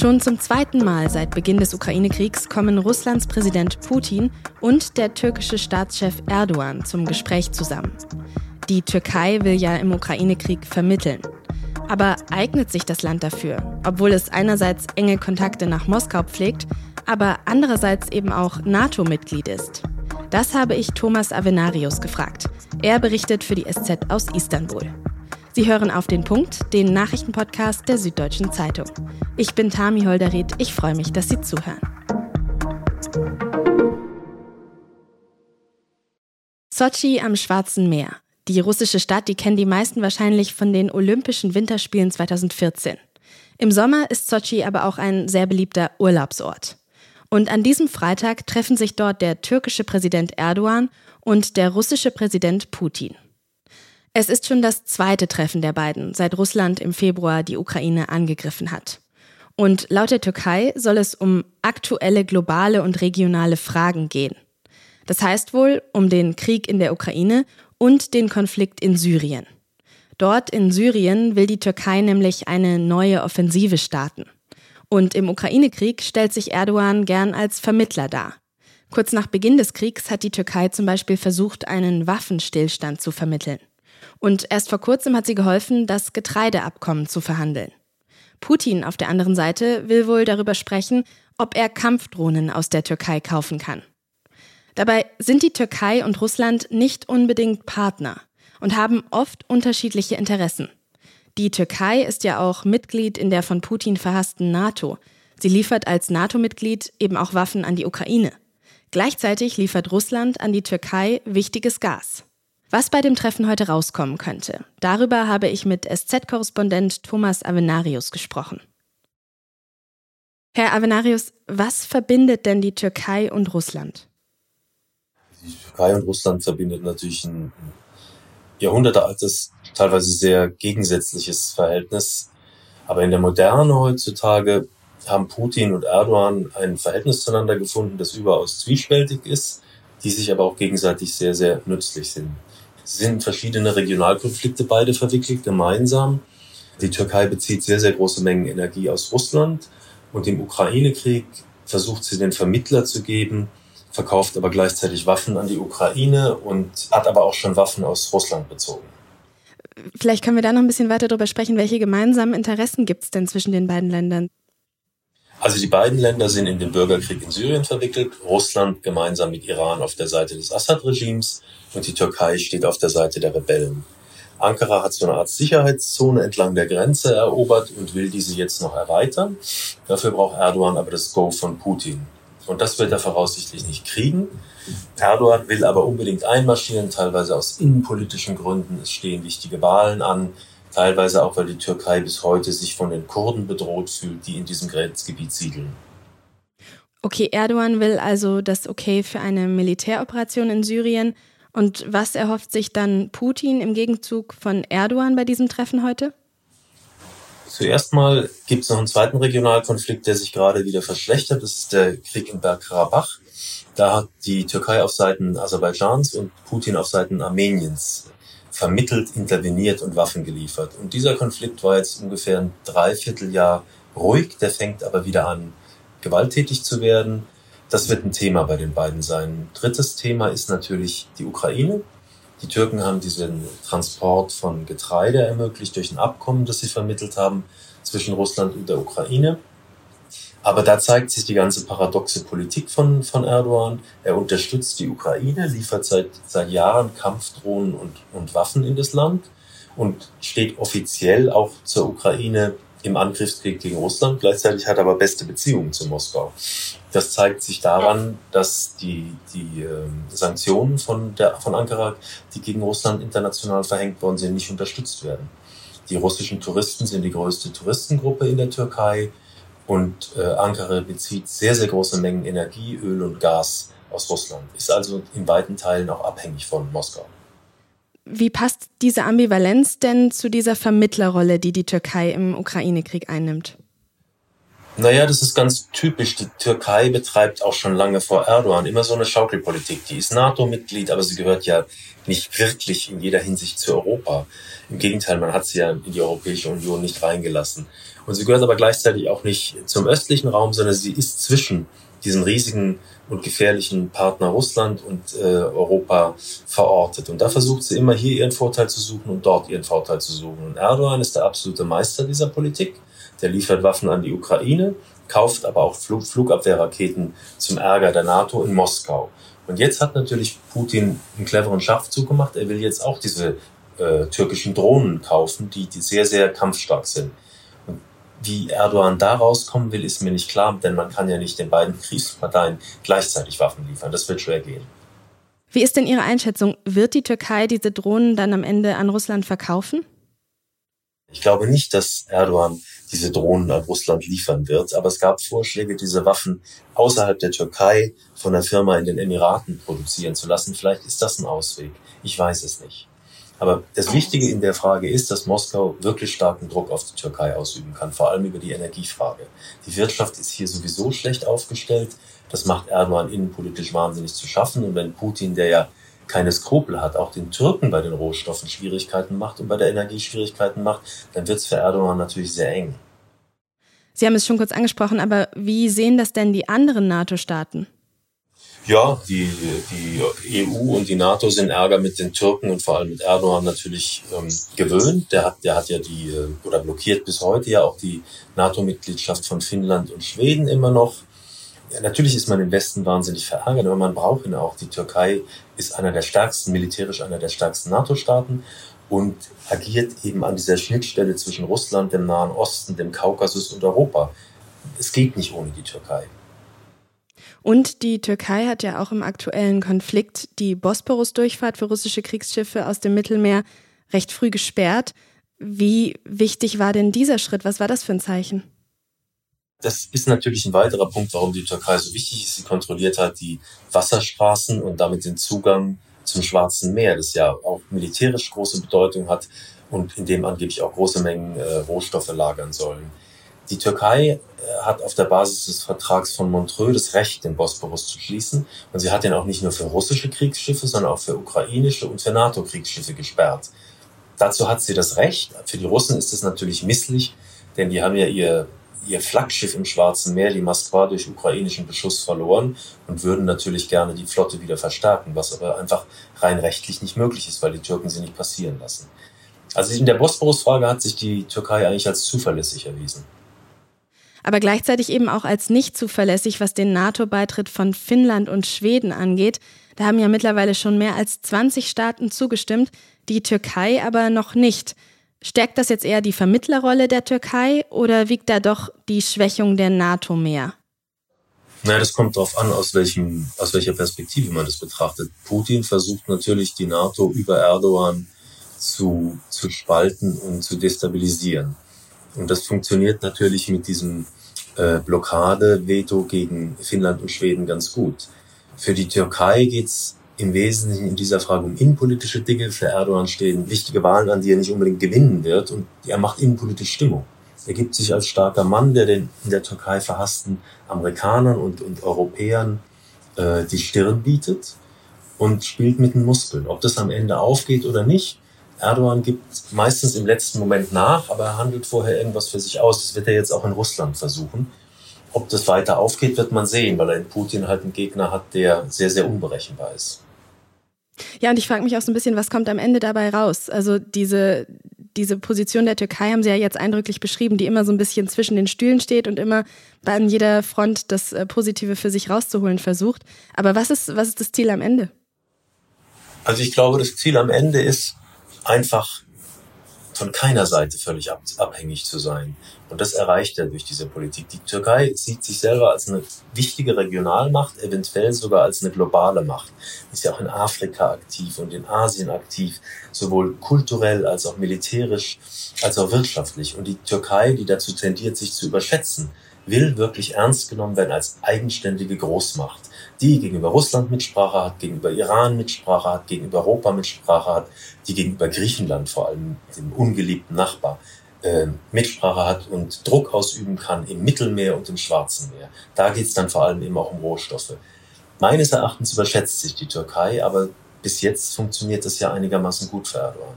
Schon zum zweiten Mal seit Beginn des Ukraine-Kriegs kommen Russlands Präsident Putin und der türkische Staatschef Erdogan zum Gespräch zusammen. Die Türkei will ja im Ukraine-Krieg vermitteln. Aber eignet sich das Land dafür, obwohl es einerseits enge Kontakte nach Moskau pflegt, aber andererseits eben auch NATO-Mitglied ist? Das habe ich Thomas Avenarius gefragt. Er berichtet für die SZ aus Istanbul. Sie hören auf den Punkt, den Nachrichtenpodcast der Süddeutschen Zeitung. Ich bin Tami Holderried. Ich freue mich, dass Sie zuhören. Sochi am Schwarzen Meer. Die russische Stadt, die kennen die meisten wahrscheinlich von den Olympischen Winterspielen 2014. Im Sommer ist Sochi aber auch ein sehr beliebter Urlaubsort. Und an diesem Freitag treffen sich dort der türkische Präsident Erdogan und der russische Präsident Putin. Es ist schon das zweite Treffen der beiden, seit Russland im Februar die Ukraine angegriffen hat. Und laut der Türkei soll es um aktuelle globale und regionale Fragen gehen. Das heißt wohl um den Krieg in der Ukraine und den Konflikt in Syrien. Dort in Syrien will die Türkei nämlich eine neue Offensive starten. Und im Ukraine-Krieg stellt sich Erdogan gern als Vermittler dar. Kurz nach Beginn des Kriegs hat die Türkei zum Beispiel versucht, einen Waffenstillstand zu vermitteln. Und erst vor kurzem hat sie geholfen, das Getreideabkommen zu verhandeln. Putin auf der anderen Seite will wohl darüber sprechen, ob er Kampfdrohnen aus der Türkei kaufen kann. Dabei sind die Türkei und Russland nicht unbedingt Partner und haben oft unterschiedliche Interessen. Die Türkei ist ja auch Mitglied in der von Putin verhassten NATO. Sie liefert als NATO-Mitglied eben auch Waffen an die Ukraine. Gleichzeitig liefert Russland an die Türkei wichtiges Gas. Was bei dem Treffen heute rauskommen könnte, darüber habe ich mit SZ-Korrespondent Thomas Avenarius gesprochen. Herr Avenarius, was verbindet denn die Türkei und Russland? Die Türkei und Russland verbindet natürlich ein jahrhundertealtes, teilweise sehr gegensätzliches Verhältnis. Aber in der Moderne heutzutage haben Putin und Erdogan ein Verhältnis zueinander gefunden, das überaus zwiespältig ist, die sich aber auch gegenseitig sehr, sehr nützlich sind. Sind in verschiedene Regionalkonflikte beide verwickelt, gemeinsam. Die Türkei bezieht sehr, sehr große Mengen Energie aus Russland und im Ukraine-Krieg versucht sie den Vermittler zu geben, verkauft aber gleichzeitig Waffen an die Ukraine und hat aber auch schon Waffen aus Russland bezogen. Vielleicht können wir da noch ein bisschen weiter darüber sprechen, welche gemeinsamen Interessen gibt es denn zwischen den beiden Ländern? Also die beiden Länder sind in den Bürgerkrieg in Syrien verwickelt. Russland gemeinsam mit Iran auf der Seite des Assad-Regimes und die Türkei steht auf der Seite der Rebellen. Ankara hat so eine Art Sicherheitszone entlang der Grenze erobert und will diese jetzt noch erweitern. Dafür braucht Erdogan aber das Go von Putin. Und das wird er voraussichtlich nicht kriegen. Erdogan will aber unbedingt einmarschieren, teilweise aus innenpolitischen Gründen. Es stehen wichtige Wahlen an teilweise auch, weil die Türkei bis heute sich von den Kurden bedroht fühlt, die in diesem Grenzgebiet siedeln. Okay, Erdogan will also das Okay für eine Militäroperation in Syrien. Und was erhofft sich dann Putin im Gegenzug von Erdogan bei diesem Treffen heute? Zuerst mal gibt es noch einen zweiten Regionalkonflikt, der sich gerade wieder verschlechtert. Das ist der Krieg in Bergkarabach. Da hat die Türkei auf Seiten Aserbaidschans und Putin auf Seiten Armeniens vermittelt, interveniert und Waffen geliefert. Und dieser Konflikt war jetzt ungefähr ein Dreivierteljahr ruhig, der fängt aber wieder an, gewalttätig zu werden. Das wird ein Thema bei den beiden sein. Drittes Thema ist natürlich die Ukraine. Die Türken haben diesen Transport von Getreide ermöglicht durch ein Abkommen, das sie vermittelt haben zwischen Russland und der Ukraine. Aber da zeigt sich die ganze paradoxe Politik von, von Erdogan. Er unterstützt die Ukraine, liefert seit, seit Jahren Kampfdrohnen und, und Waffen in das Land und steht offiziell auch zur Ukraine im Angriffskrieg gegen Russland. Gleichzeitig hat er aber beste Beziehungen zu Moskau. Das zeigt sich daran, dass die, die äh, Sanktionen von, der, von Ankara, die gegen Russland international verhängt worden sind, nicht unterstützt werden. Die russischen Touristen sind die größte Touristengruppe in der Türkei. Und äh, Ankara bezieht sehr, sehr große Mengen Energie, Öl und Gas aus Russland, ist also in weiten Teilen auch abhängig von Moskau. Wie passt diese Ambivalenz denn zu dieser Vermittlerrolle, die die Türkei im Ukraine-Krieg einnimmt? Naja, das ist ganz typisch. Die Türkei betreibt auch schon lange vor Erdogan immer so eine Schaukelpolitik. Die ist NATO-Mitglied, aber sie gehört ja nicht wirklich in jeder Hinsicht zu Europa. Im Gegenteil, man hat sie ja in die Europäische Union nicht reingelassen. Und sie gehört aber gleichzeitig auch nicht zum östlichen Raum, sondern sie ist zwischen diesen riesigen und gefährlichen Partner Russland und äh, Europa verortet. Und da versucht sie immer hier ihren Vorteil zu suchen und dort ihren Vorteil zu suchen. Und Erdogan ist der absolute Meister dieser Politik. Der liefert Waffen an die Ukraine, kauft aber auch Flug Flugabwehrraketen zum Ärger der NATO in Moskau. Und jetzt hat natürlich Putin einen cleveren Schachzug gemacht. Er will jetzt auch diese äh, türkischen Drohnen kaufen, die, die sehr, sehr kampfstark sind. Wie Erdogan da rauskommen will, ist mir nicht klar, denn man kann ja nicht den beiden Kriegsparteien gleichzeitig Waffen liefern. Das wird schwer gehen. Wie ist denn Ihre Einschätzung? Wird die Türkei diese Drohnen dann am Ende an Russland verkaufen? Ich glaube nicht, dass Erdogan diese Drohnen an Russland liefern wird, aber es gab Vorschläge, diese Waffen außerhalb der Türkei von der Firma in den Emiraten produzieren zu lassen. Vielleicht ist das ein Ausweg. Ich weiß es nicht. Aber das Wichtige in der Frage ist, dass Moskau wirklich starken Druck auf die Türkei ausüben kann, vor allem über die Energiefrage. Die Wirtschaft ist hier sowieso schlecht aufgestellt. Das macht Erdogan innenpolitisch wahnsinnig zu schaffen. Und wenn Putin, der ja keine Skrupel hat, auch den Türken bei den Rohstoffen Schwierigkeiten macht und bei der Energie Schwierigkeiten macht, dann wird es für Erdogan natürlich sehr eng. Sie haben es schon kurz angesprochen, aber wie sehen das denn die anderen NATO-Staaten? Ja, die, die EU und die NATO sind Ärger mit den Türken und vor allem mit Erdogan natürlich ähm, gewöhnt. Der hat, der hat ja die, äh, oder blockiert bis heute ja auch die NATO-Mitgliedschaft von Finnland und Schweden immer noch. Ja, natürlich ist man im Westen wahnsinnig verärgert, aber man braucht ihn auch. Die Türkei ist einer der stärksten, militärisch einer der stärksten NATO-Staaten und agiert eben an dieser Schnittstelle zwischen Russland, dem Nahen Osten, dem Kaukasus und Europa. Es geht nicht ohne die Türkei. Und die Türkei hat ja auch im aktuellen Konflikt die Bosporus-Durchfahrt für russische Kriegsschiffe aus dem Mittelmeer recht früh gesperrt. Wie wichtig war denn dieser Schritt? Was war das für ein Zeichen? Das ist natürlich ein weiterer Punkt, warum die Türkei so wichtig ist. Sie kontrolliert halt die Wasserstraßen und damit den Zugang zum Schwarzen Meer, das ja auch militärisch große Bedeutung hat und in dem angeblich auch große Mengen äh, Rohstoffe lagern sollen. Die Türkei äh, hat auf der Basis des Vertrags von Montreux das Recht, den Bosporus zu schließen. Und sie hat den auch nicht nur für russische Kriegsschiffe, sondern auch für ukrainische und für NATO-Kriegsschiffe gesperrt. Dazu hat sie das Recht. Für die Russen ist es natürlich misslich, denn die haben ja ihr ihr Flaggschiff im Schwarzen Meer, die Moskwa, durch ukrainischen Beschuss verloren und würden natürlich gerne die Flotte wieder verstärken, was aber einfach rein rechtlich nicht möglich ist, weil die Türken sie nicht passieren lassen. Also in der Bosporus-Frage hat sich die Türkei eigentlich als zuverlässig erwiesen. Aber gleichzeitig eben auch als nicht zuverlässig, was den NATO-Beitritt von Finnland und Schweden angeht. Da haben ja mittlerweile schon mehr als 20 Staaten zugestimmt, die Türkei aber noch nicht. Stärkt das jetzt eher die Vermittlerrolle der Türkei oder wiegt da doch die Schwächung der NATO mehr? Naja, das kommt darauf an, aus, welchem, aus welcher Perspektive man das betrachtet. Putin versucht natürlich, die NATO über Erdogan zu, zu spalten und zu destabilisieren. Und das funktioniert natürlich mit diesem äh, Blockade-Veto gegen Finnland und Schweden ganz gut. Für die Türkei geht's im Wesentlichen in dieser Frage um innenpolitische Dinge. Für Erdogan stehen wichtige Wahlen an, die er nicht unbedingt gewinnen wird. Und er macht innenpolitische Stimmung. Er gibt sich als starker Mann, der den in der Türkei verhassten Amerikanern und, und Europäern äh, die Stirn bietet und spielt mit den Muskeln. Ob das am Ende aufgeht oder nicht, Erdogan gibt meistens im letzten Moment nach, aber er handelt vorher irgendwas für sich aus. Das wird er jetzt auch in Russland versuchen. Ob das weiter aufgeht, wird man sehen, weil er in Putin halt einen Gegner hat, der sehr, sehr unberechenbar ist. Ja, und ich frage mich auch so ein bisschen, was kommt am Ende dabei raus? Also diese, diese Position der Türkei haben Sie ja jetzt eindrücklich beschrieben, die immer so ein bisschen zwischen den Stühlen steht und immer an jeder Front das äh, Positive für sich rauszuholen versucht. Aber was ist, was ist das Ziel am Ende? Also ich glaube, das Ziel am Ende ist einfach von keiner Seite völlig abhängig zu sein. Und das erreicht er durch diese Politik. Die Türkei sieht sich selber als eine wichtige Regionalmacht, eventuell sogar als eine globale Macht. Ist ja auch in Afrika aktiv und in Asien aktiv, sowohl kulturell als auch militärisch, als auch wirtschaftlich. Und die Türkei, die dazu tendiert, sich zu überschätzen, will wirklich ernst genommen werden als eigenständige Großmacht, die gegenüber Russland Mitsprache hat, gegenüber Iran Mitsprache hat, gegenüber Europa Mitsprache hat, die gegenüber Griechenland vor allem, dem ungeliebten Nachbar, äh, Mitsprache hat und Druck ausüben kann im Mittelmeer und im Schwarzen Meer. Da geht es dann vor allem eben auch um Rohstoffe. Meines Erachtens überschätzt sich die Türkei, aber bis jetzt funktioniert das ja einigermaßen gut für Erdogan.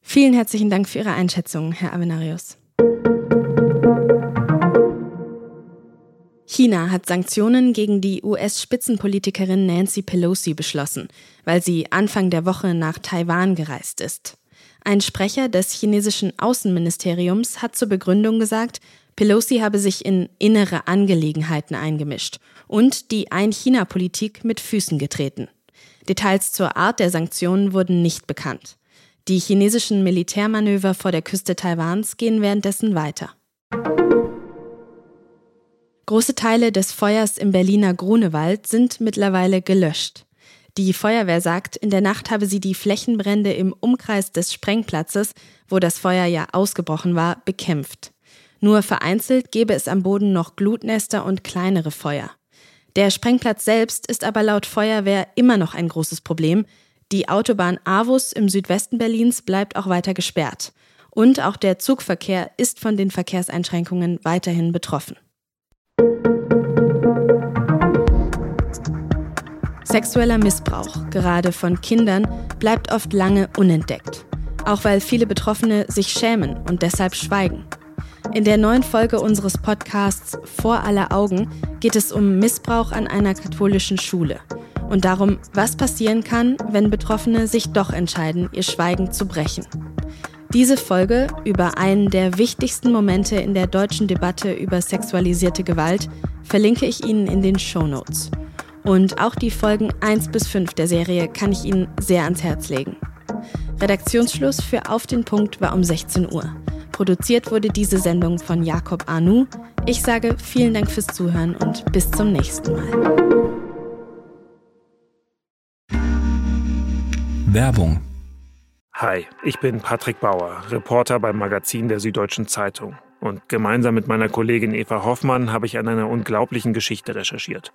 Vielen herzlichen Dank für Ihre Einschätzung, Herr Avenarius. China hat Sanktionen gegen die US-Spitzenpolitikerin Nancy Pelosi beschlossen, weil sie Anfang der Woche nach Taiwan gereist ist. Ein Sprecher des chinesischen Außenministeriums hat zur Begründung gesagt, Pelosi habe sich in innere Angelegenheiten eingemischt und die Ein-China-Politik mit Füßen getreten. Details zur Art der Sanktionen wurden nicht bekannt. Die chinesischen Militärmanöver vor der Küste Taiwans gehen währenddessen weiter. Große Teile des Feuers im Berliner Grunewald sind mittlerweile gelöscht. Die Feuerwehr sagt, in der Nacht habe sie die Flächenbrände im Umkreis des Sprengplatzes, wo das Feuer ja ausgebrochen war, bekämpft. Nur vereinzelt gäbe es am Boden noch Glutnester und kleinere Feuer. Der Sprengplatz selbst ist aber laut Feuerwehr immer noch ein großes Problem. Die Autobahn Avus im Südwesten Berlins bleibt auch weiter gesperrt. Und auch der Zugverkehr ist von den Verkehrseinschränkungen weiterhin betroffen. Sexueller Missbrauch, gerade von Kindern, bleibt oft lange unentdeckt. Auch weil viele Betroffene sich schämen und deshalb schweigen. In der neuen Folge unseres Podcasts Vor aller Augen geht es um Missbrauch an einer katholischen Schule und darum, was passieren kann, wenn Betroffene sich doch entscheiden, ihr Schweigen zu brechen. Diese Folge über einen der wichtigsten Momente in der deutschen Debatte über sexualisierte Gewalt verlinke ich Ihnen in den Show Notes. Und auch die Folgen 1 bis 5 der Serie kann ich Ihnen sehr ans Herz legen. Redaktionsschluss für Auf den Punkt war um 16 Uhr. Produziert wurde diese Sendung von Jakob Anu. Ich sage vielen Dank fürs Zuhören und bis zum nächsten Mal. Werbung Hi, ich bin Patrick Bauer, Reporter beim Magazin der Süddeutschen Zeitung. Und gemeinsam mit meiner Kollegin Eva Hoffmann habe ich an einer unglaublichen Geschichte recherchiert.